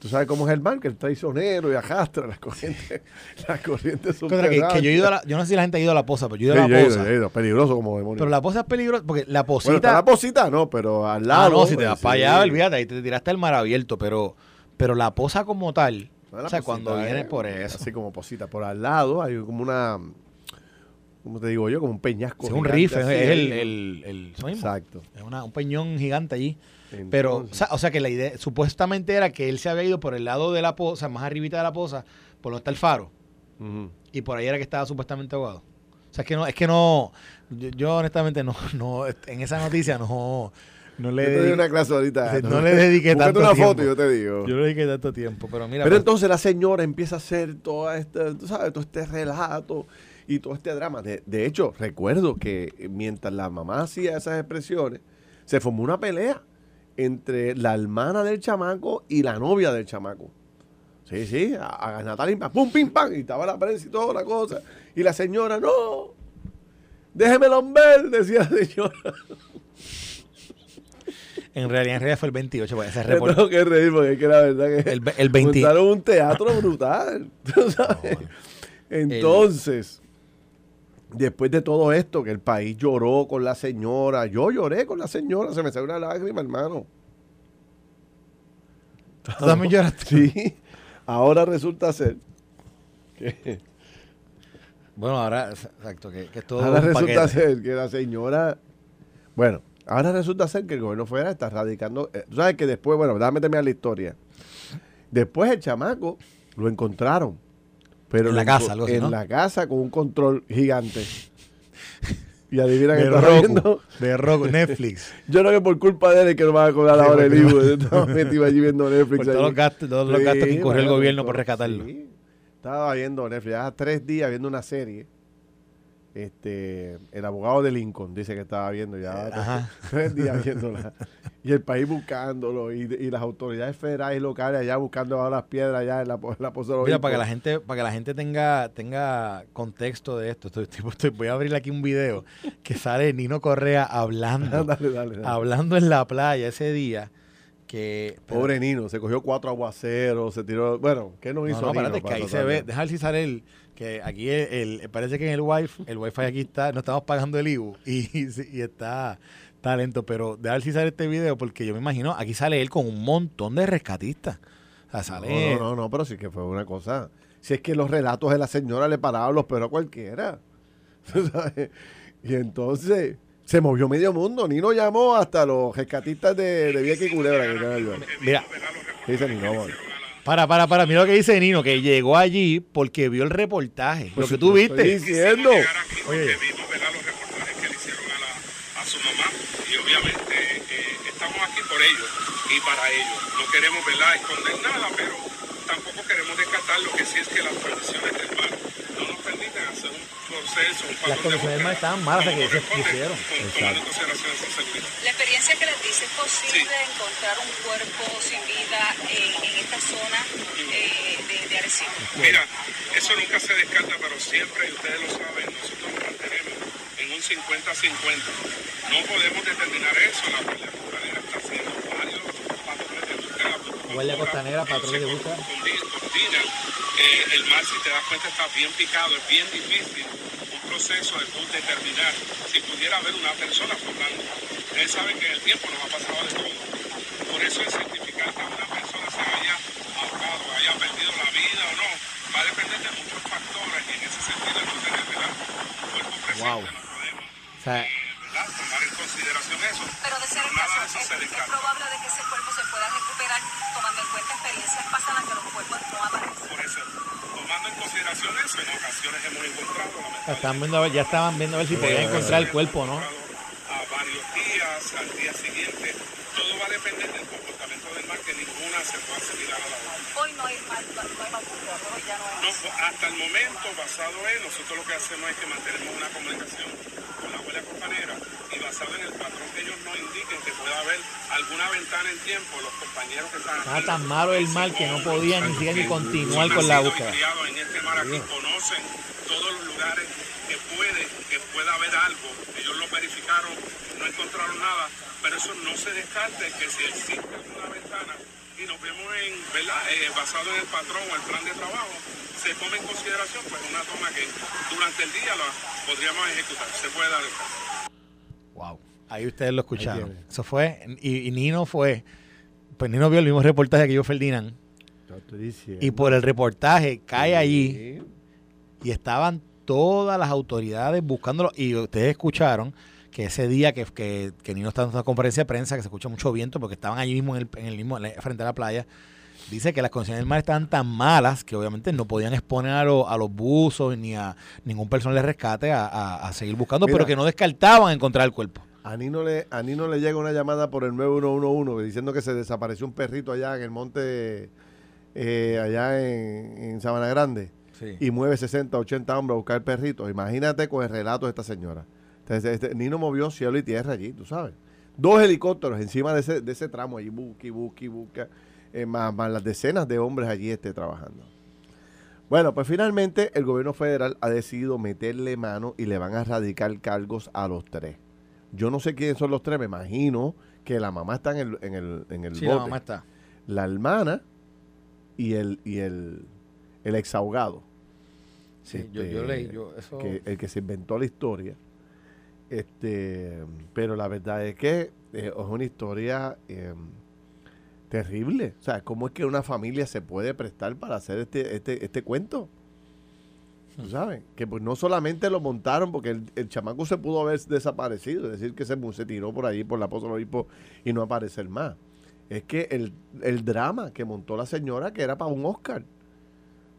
B: tú sabes cómo es el mar, que es traicionero y arrastra las <laughs> corrientes, las corrientes
C: que, que yo, he ido a la, yo no sé si la gente ha ido a la poza, pero yo he ido a la poza.
B: He peligroso como demonio.
C: Pero la poza es peligrosa, porque la posita...
B: la posita no, pero al lado... Ah, no,
C: si te vas para allá, olvídate, ahí te tiraste el mar abierto, pero, pero la poza como tal o sea, cuando viene por eso.
B: Así como posita. Por al lado hay como una. ¿Cómo te digo yo? Como un peñasco.
C: Es un riff, es el, el, Exacto. Es un peñón gigante allí. Pero, o sea, que la idea, supuestamente era que él se había ido por el lado de la poza, más arribita de la poza, por donde está el faro. Y por ahí era que estaba supuestamente ahogado. O sea, es que no, es que no, yo, honestamente no, <laughs> no, en esa noticia no, no le
B: yo te una clase ahorita.
C: No, le dediqué tanto
B: una
C: tiempo.
B: foto yo te digo.
C: Yo le dediqué tanto tiempo, pero mira.
B: Pero pues entonces la señora empieza a hacer todo este, tú sabes, todo este relato y todo este drama. De, de hecho, recuerdo que mientras la mamá hacía esas expresiones, se formó una pelea entre la hermana del chamaco y la novia del chamaco. Sí, sí, a, a Natalia, pum, pim, pam, y estaba la prensa y toda la cosa. Y la señora, no, déjemelo ver, decía la señora. <laughs>
C: En realidad, en realidad fue el 28, pues ese
B: Tengo que reír porque es que la verdad que
C: el, el 20...
B: montaron un teatro brutal. <laughs> ¿tú sabes? Entonces, después de todo esto, que el país lloró con la señora, yo lloré con la señora, se me salió una lágrima, hermano.
C: ¿Tú también lloraste?
B: Sí. Ahora resulta ser que...
C: Bueno, ahora, exacto, que, que todo
B: Ahora resulta ser que la señora... Bueno, ahora resulta ser que el gobierno fuera está radicando... Eh, tú sabes que después, bueno, déjame terminar la historia. Después el chamaco lo encontraron. Pero
C: en la casa, algo así,
B: En
C: ¿no?
B: la casa con un control gigante. <laughs> Y adivina que
C: De
B: está
C: Roku,
B: viendo.
C: de Roku, Netflix. <laughs>
B: Yo creo que por culpa de él es que no va a cobrar ahora el IVU. Yo <laughs> estaba metido allí viendo Netflix.
C: Por todos los gastos, todos los
B: Sí,
C: gastos que incurrió el gobierno por rescatarlo.
B: sí. Estaba viendo Netflix, hace tres días viendo una serie. Este, el abogado de Lincoln dice que estaba viendo ya <laughs>
C: Ajá.
B: tres días viéndola. Y el país buscándolo y, y las autoridades federales y locales allá buscando bajo las piedras allá en la, en la de los
C: Mira, para que la gente, para que la gente tenga, tenga contexto de esto, estoy, estoy- estoy- voy a abrir aquí un video que sale Nino Correa hablando, <laughs>
B: Dale, dale, dale.
C: hablando en la playa ese día que
B: Pobre Nino, se cogió cuatro aguaceros, se tiró. Bueno, ¿qué no
C: No,
B: hizo
C: no,
B: Nino
C: espérate, que ahí se ve, deja ver si sale el, que aquí el, el- parece que en el wifi, el wifi aquí está, no estamos pagando el IBU <laughs> y, y está, está lento, pero deja ver si sale este video porque yo me imagino, aquí sale él con un montón de rescatistas. O sea, sale...
B: No, no, no, no, pero sí que fue una cosa. Si es que los relatos de la señora le paraban los perros a cualquiera. ¿Tú <laughs> sabes? Y entonces se movió medio mundo. Nino llamó hasta los rescatistas de, de Vieques y Culebra que están.
C: Mira,
B: ¿Qué dice Nino? amor?
C: para, para, para, mira lo que dice Nino, que llegó allí porque vio el reportaje, lo que tú
B: Pues Estoy
C: viste.
B: diciendo.
C: Oye.
G: vimos ¿verdad? los reportajes que le hicieron a, la, a su mamá y obviamente estamos aquí por ellos y para ellos. No queremos ¿verdad? esconder nada, pero tampoco queremos descartar lo que sí es que las condiciones del mar no nos permiten hacer un proceso,
C: Las mar estaban malas, que se pusieron.
G: Tomando en consideración esa seguridad.
H: La experiencia que les dice, ¿es posible encontrar un cuerpo sin vida en, en esta zona eh, de, de Arecibo?
G: Mira, eso nunca se descarta, pero siempre, y ustedes lo saben, nosotros nos mantenemos en un 50-50. No podemos determinar eso, la está haciendo varios patrones de búsqueda.
C: Guardia Costanera, patrones de
G: coordina. Eh, el mar, si te das cuenta, está bien picado, es bien difícil un proceso de tú determinar si pudiera haber una persona flotando. Ustedes saben que en el tiempo nos ha pasado de todo. Por eso el certificar que una persona se haya ahogado, haya perdido la vida o no, va a depender de muchos factores y en ese sentido el no tener ¿verdad? cuerpo presente
C: Wow.
G: no podemos
C: O sea,
G: ¿verdad? tomar en consideración eso.
H: Pero de ser el
G: Nada
H: caso,
G: de eso
H: es,
G: se
H: es
G: descarta.
C: Estaban viendo, ya estaban viendo a ver si podían encontrar el cuerpo, ¿no?
G: a varios días, al día siguiente. Todo va a depender del comportamiento del mar, que ninguna se puede asimilar a la otra.
H: Hoy no hay más, no hay más búsqueda, hoy ya no
G: No,
H: hay más.
G: Hasta el momento, basado en, nosotros lo que hacemos es que mantenemos una comunicación con la Guardia Costanera y basado en el patrón que ellos nos indiquen que pueda haber alguna ventana en tiempo, los compañeros que están
C: Estaba
G: aquí,
C: tan malo el mar que no podían ni siquiera ni continuar con la búsqueda.
G: en este mar aquí conocen todos los lugares que puede que pueda haber algo. Ellos lo verificaron, no encontraron nada, pero eso no se descarte que si existe alguna ventana y nos vemos en, ¿verdad? Eh, basado en el patrón o el plan de trabajo, se tome en consideración pues una toma que durante el día la podríamos ejecutar. Se puede dar el caso.
C: Wow. Ahí ustedes lo escucharon. Eso fue, y, y Nino fue, pues Nino vio el mismo reportaje que yo, Ferdinand, y por el reportaje cae allí y estaban todas las autoridades buscándolo. Y ustedes escucharon que ese día que, que, que Nino estaba en una conferencia de prensa, que se escucha mucho viento porque estaban allí mismo en el, en el mismo, frente a la playa, dice que las condiciones del mar estaban tan malas que obviamente no podían exponer a, lo- a los buzos ni a ningún personal de rescate a, a- a seguir buscando,
B: Mira.
C: pero que no descartaban encontrar el cuerpo.
B: A Nino, le, a Nino le llega una llamada por el 9111 diciendo que se desapareció un perrito allá en el monte, eh, allá en, en Sabana Grande. Y mueve 60, 80 hombres a buscar el perrito. Imagínate con el relato de esta señora. Entonces, este, Nino movió cielo y tierra allí, tú sabes. Dos helicópteros encima de ese, de ese tramo allí, busca y busca, eh, más, más las decenas de hombres allí esté trabajando. Bueno, pues finalmente el gobierno federal ha decidido meterle mano y le van a radicar cargos a los tres. Yo no sé quiénes son los tres, me imagino que la mamá está en el, en el, en el
C: sí, la mamá está.
B: La hermana y el, y el, el exahogado.
C: Sí, yo, yo, leí
B: eso... el que se inventó la historia. Este, pero la verdad es que eh, es una historia em, terrible. O sea, ¿cómo es que una familia se puede prestar para hacer este, este, este cuento? ¿Tú sabes? Que pues no solamente lo montaron porque el, el chamaco se pudo haber desaparecido, es decir, que se, se tiró por ahí por la Pozo del Obispo y no aparecer más. Es que el, el drama que montó la señora que era para un Oscar.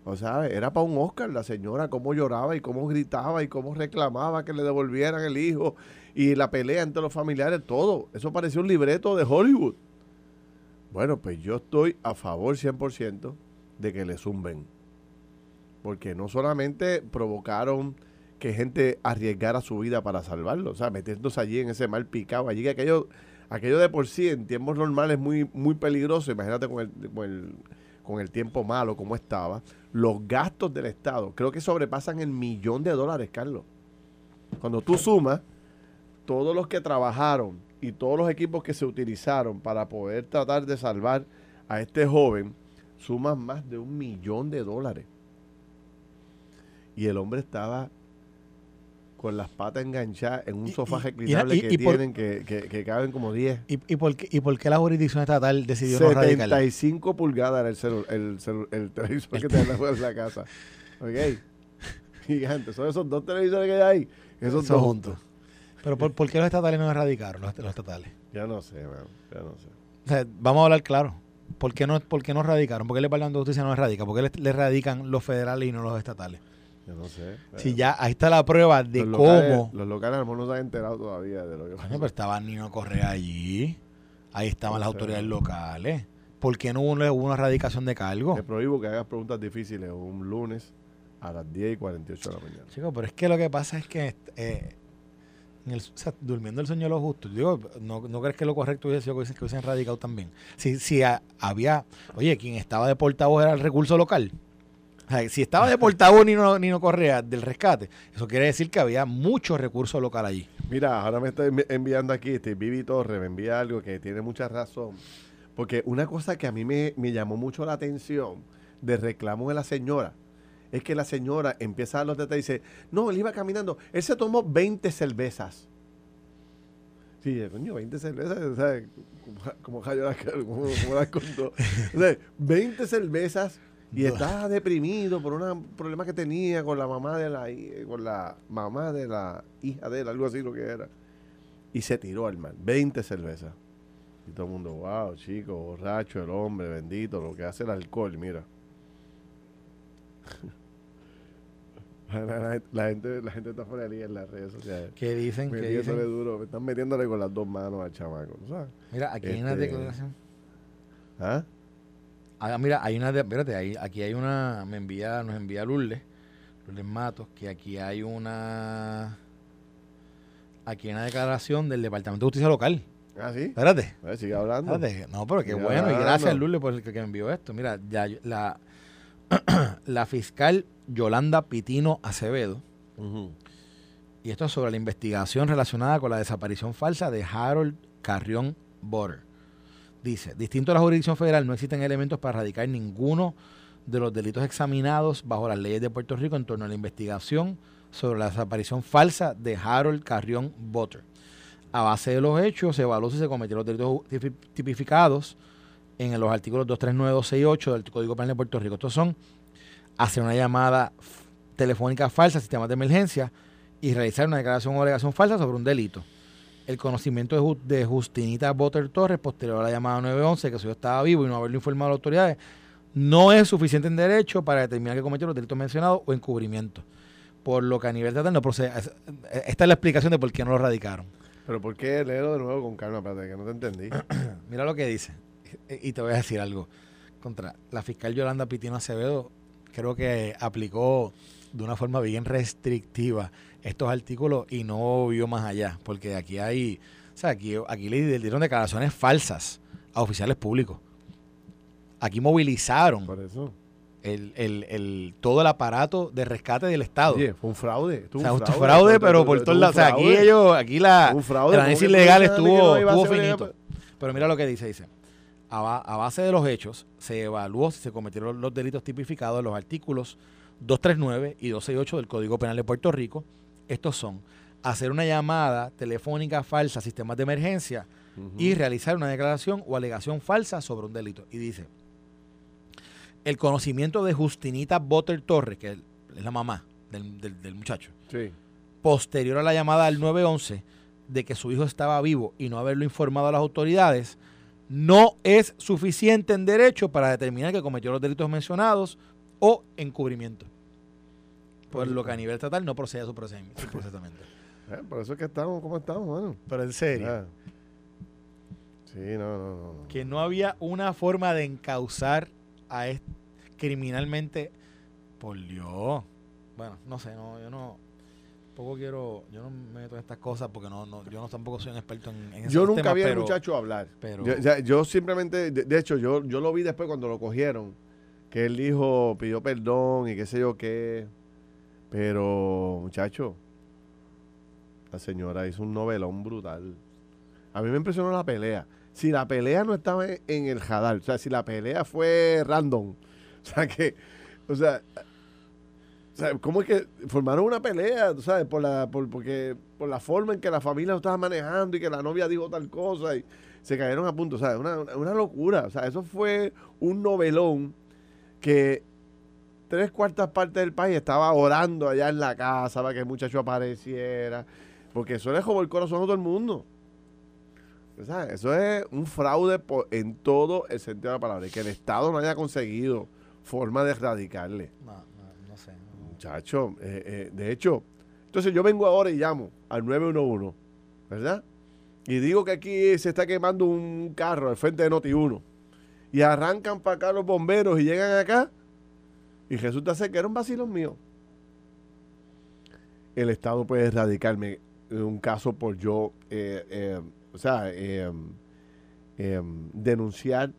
B: O sea, era para un Oscar la señora, cómo lloraba y cómo gritaba y cómo reclamaba que le devolvieran el hijo y la pelea entre los familiares, todo. Eso parecía un libreto de Hollywood. Bueno, pues yo estoy a favor 100% de que le zumben. Porque no solamente provocaron que gente arriesgara su vida para salvarlo, o sea, metiéndose allí en ese mal picado, allí que aquello, aquello de por sí en tiempos normales es muy, muy peligroso, imagínate con el, con el con el tiempo malo como estaba, los gastos del Estado creo que sobrepasan el millón de dólares, Carlos. Cuando tú sumas todos los que trabajaron y todos los equipos que se utilizaron para poder tratar de salvar a este joven, suman más de un millón de dólares. Y el hombre estaba con las patas enganchadas en un sofá reclinable que tienen que, que, caben como 10.
C: ¿Y, y, por qué, ¿Y por qué la jurisdicción estatal decidió
B: 75 no 75 pulgadas era el, el, el, televisor que tiene <laughs> en la casa. ¿Ok? Gigante. Son esos dos televisores que hay ahí. Esos dos juntos.
C: Pero ¿por, ¿por, qué los estatales no erradicaron los, los estatales?
B: Ya no sé, man. Ya no sé.
C: O sea, vamos a hablar claro. ¿Por qué no, por qué no radicaron? ¿Por qué el Departamento de Justicia no erradica? ¿Por qué le, le radican los federales y no los estatales?
B: Yo no sé.
C: Si ya ahí está la prueba de cómo.
B: los locales a lo mejor no se han enterado todavía de lo que
C: Coño, pero estaba Nino Correa allí. Ahí estaban las autoridades locales. ¿Por qué no hubo una, erradicación de cargo?
B: Te prohíbo que hagas preguntas difíciles un lunes a las 10 y 48 de la mañana.
C: Chicos, pero es que lo que pasa es que eh, durmiendo el sueño de los justos, digo, no, no crees que lo correcto hubiese sido que hubiesen, erradicado también. Si, si había, oye, quien estaba de portavoz era el recurso local si estaba deportado Nino, Nino Correa del rescate, eso quiere decir que había mucho recurso local allí.
B: Mira, ahora me está enviando aquí, este Vivi Torre me envía algo que tiene mucha razón. Porque una cosa que a mí me, llamó mucho la atención de reclamo de la señora es que la señora empieza a dar los detalles y dice, no, él iba caminando, él se tomó 20 cervezas. Sí, coño, 20 cervezas, ¿sabes? Como, como, como, como las contó. 20 cervezas y estaba deprimido por un problema que tenía con la mamá de la con la mamá de la hija de él, algo así lo que era. Y se tiró al mar, 20 cervezas. Y todo el mundo, wow, chico, borracho, el hombre, bendito, lo que hace el alcohol, mira. <laughs> La, gente, la gente está fuera de en las redes sociales.
C: ¿Qué dicen? ¿Qué dicen?
B: duro. Me están metiéndole con las dos manos al chamaco, ¿sabes?
C: Mira, aquí hay una este, declaración.
B: ¿Ah?
C: Ah, mira, hay una, espérate, ahí, aquí hay una, me envía, nos envía Lourdes, Lourdes Matos, que aquí hay una, aquí hay una declaración del Departamento de Justicia Local.
B: Ah, sí.
C: Espérate.
B: Sigue hablando.
C: No, pero qué bueno, y gracias Lourdes por el que, me envió esto. Mira, ya la, <clears throat> la fiscal Yolanda Pitino Acevedo, y esto es sobre la investigación relacionada con la desaparición falsa de Harold Carrión Border. Dice, distinto a la jurisdicción federal, no existen elementos para erradicar ninguno de los delitos examinados bajo las leyes de Puerto Rico en torno a la investigación sobre la desaparición falsa de Harold Carrión Butter. A base de los hechos, se evaluó si se cometieron los delitos tipificados en los artículos 239, 268 del Código Penal de Puerto Rico. Estos son hacer una llamada telefónica falsa sistemas de emergencia y realizar una declaración o alegación falsa sobre un delito el conocimiento de, Justinita Botter Torres, posterior a la llamada 911, que su estaba vivo y no haberlo informado a las autoridades, no es suficiente en derecho para determinar que cometió los delitos mencionados o encubrimiento. Por lo que a nivel estatal no procede. Esta es la explicación de por qué no lo radicaron.
B: Pero ¿por qué leerlo de nuevo con calma? Para que no te entendí. <clears throat>
C: Mira lo que dice. Y te voy a decir algo. Contra la fiscal Yolanda Pitino Acevedo, creo que aplicó de una forma bien restrictiva estos artículos y no vio más allá, porque aquí hay O sea, aquí, aquí le dieron declaraciones falsas a oficiales públicos. Aquí movilizaron El, todo el aparato de rescate del Estado.
B: Oye, fue un fraude.
C: O sea, un fraude, pero por todos lados. O sea, aquí ellos, aquí la, el análisis legal estuvo, estuvo finito. Pero mira lo que dice, dice. A, base de los hechos, se evaluó si se cometieron los delitos tipificados en los artículos 239 y 268 del Código Penal de Puerto Rico. Estos son hacer una llamada telefónica falsa a sistemas de emergencia y realizar una declaración o alegación falsa sobre un delito. Y dice, el conocimiento de Justinita Botter Torres, que es la mamá del, muchacho, posterior a la llamada al 911 de que su hijo estaba vivo y no haberlo informado a las autoridades, no es suficiente en derecho para determinar que cometió los delitos mencionados o encubrimiento. Por lo que a nivel estatal no procede su procesamiento. <laughs>
B: Eh, por eso es que estamos como estamos, bueno.
C: Pero en serio. Ah.
B: Sí, no, no, no,
C: Que no había una forma de encauzar a este criminalmente. Por Dios. Bueno, no sé, no, yo no poco quiero, yo no me meto en estas cosas porque no, no yo no tampoco soy un experto en, en
B: Yo nunca vi al muchacho hablar. Pero, yo, simplemente, de, hecho, yo, yo lo vi después cuando lo cogieron, que él dijo, pidió perdón y qué sé yo qué. Pero, muchacho, la señora hizo un novelón brutal. A mí me impresionó la pelea. Si la pelea no estaba en el jadal, o sea, si la pelea fue random, <laughs> o sea que, o sea, ¿cómo es que formaron una pelea, sabes, por la, por, porque, por la forma en que la familia lo estaba manejando y que la novia dijo tal cosa y se cayeron a punto, ¿sabes? Una, una locura, o sea, eso fue un novelón que tres cuartas partes del país estaba orando allá en la casa para que el muchacho apareciera, porque eso le jugó el corazón a todo el mundo. Eso es un fraude en todo el sentido de la palabra, y que el Estado no haya conseguido forma de erradicarle. Muchacho, eh, eh, de hecho, entonces yo vengo ahora y llamo al 911, ¿verdad? Y digo que aquí se está quemando un carro al frente de Noti1. Y arrancan para acá los bomberos y llegan acá. Y resulta ser que era un vacilo mío. El Estado puede erradicarme un caso por yo, eh, o sea, denunciar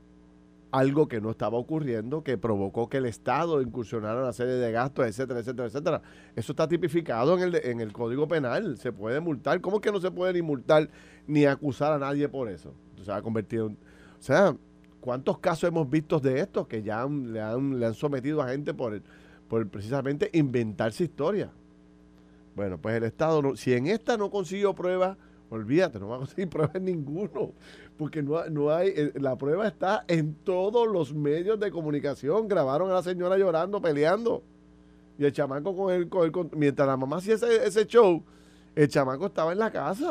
B: algo que no estaba ocurriendo, que provocó que el Estado incursionara una serie de gastos, etcétera, etcétera, etcétera. Eso está tipificado en el, en el Código Penal. Se puede multar. ¿Cómo que no se puede ni multar ni acusar a nadie por eso? Se ha convertido en... O sea, ¿cuántos casos hemos visto de estos que ya le, han, le han sometido a gente por, por precisamente inventarse historia? Bueno, pues el Estado, si en esta no consiguió pruebas, olvídate, no va a conseguir <laughs> pruebas ninguno porque no, no hay, eh, la prueba está en todos los medios de comunicación. Grabaron a la señora llorando, peleando. Y el chamaco con el, con mientras la mamá hacía ese, ese show, el chamaco estaba en la casa.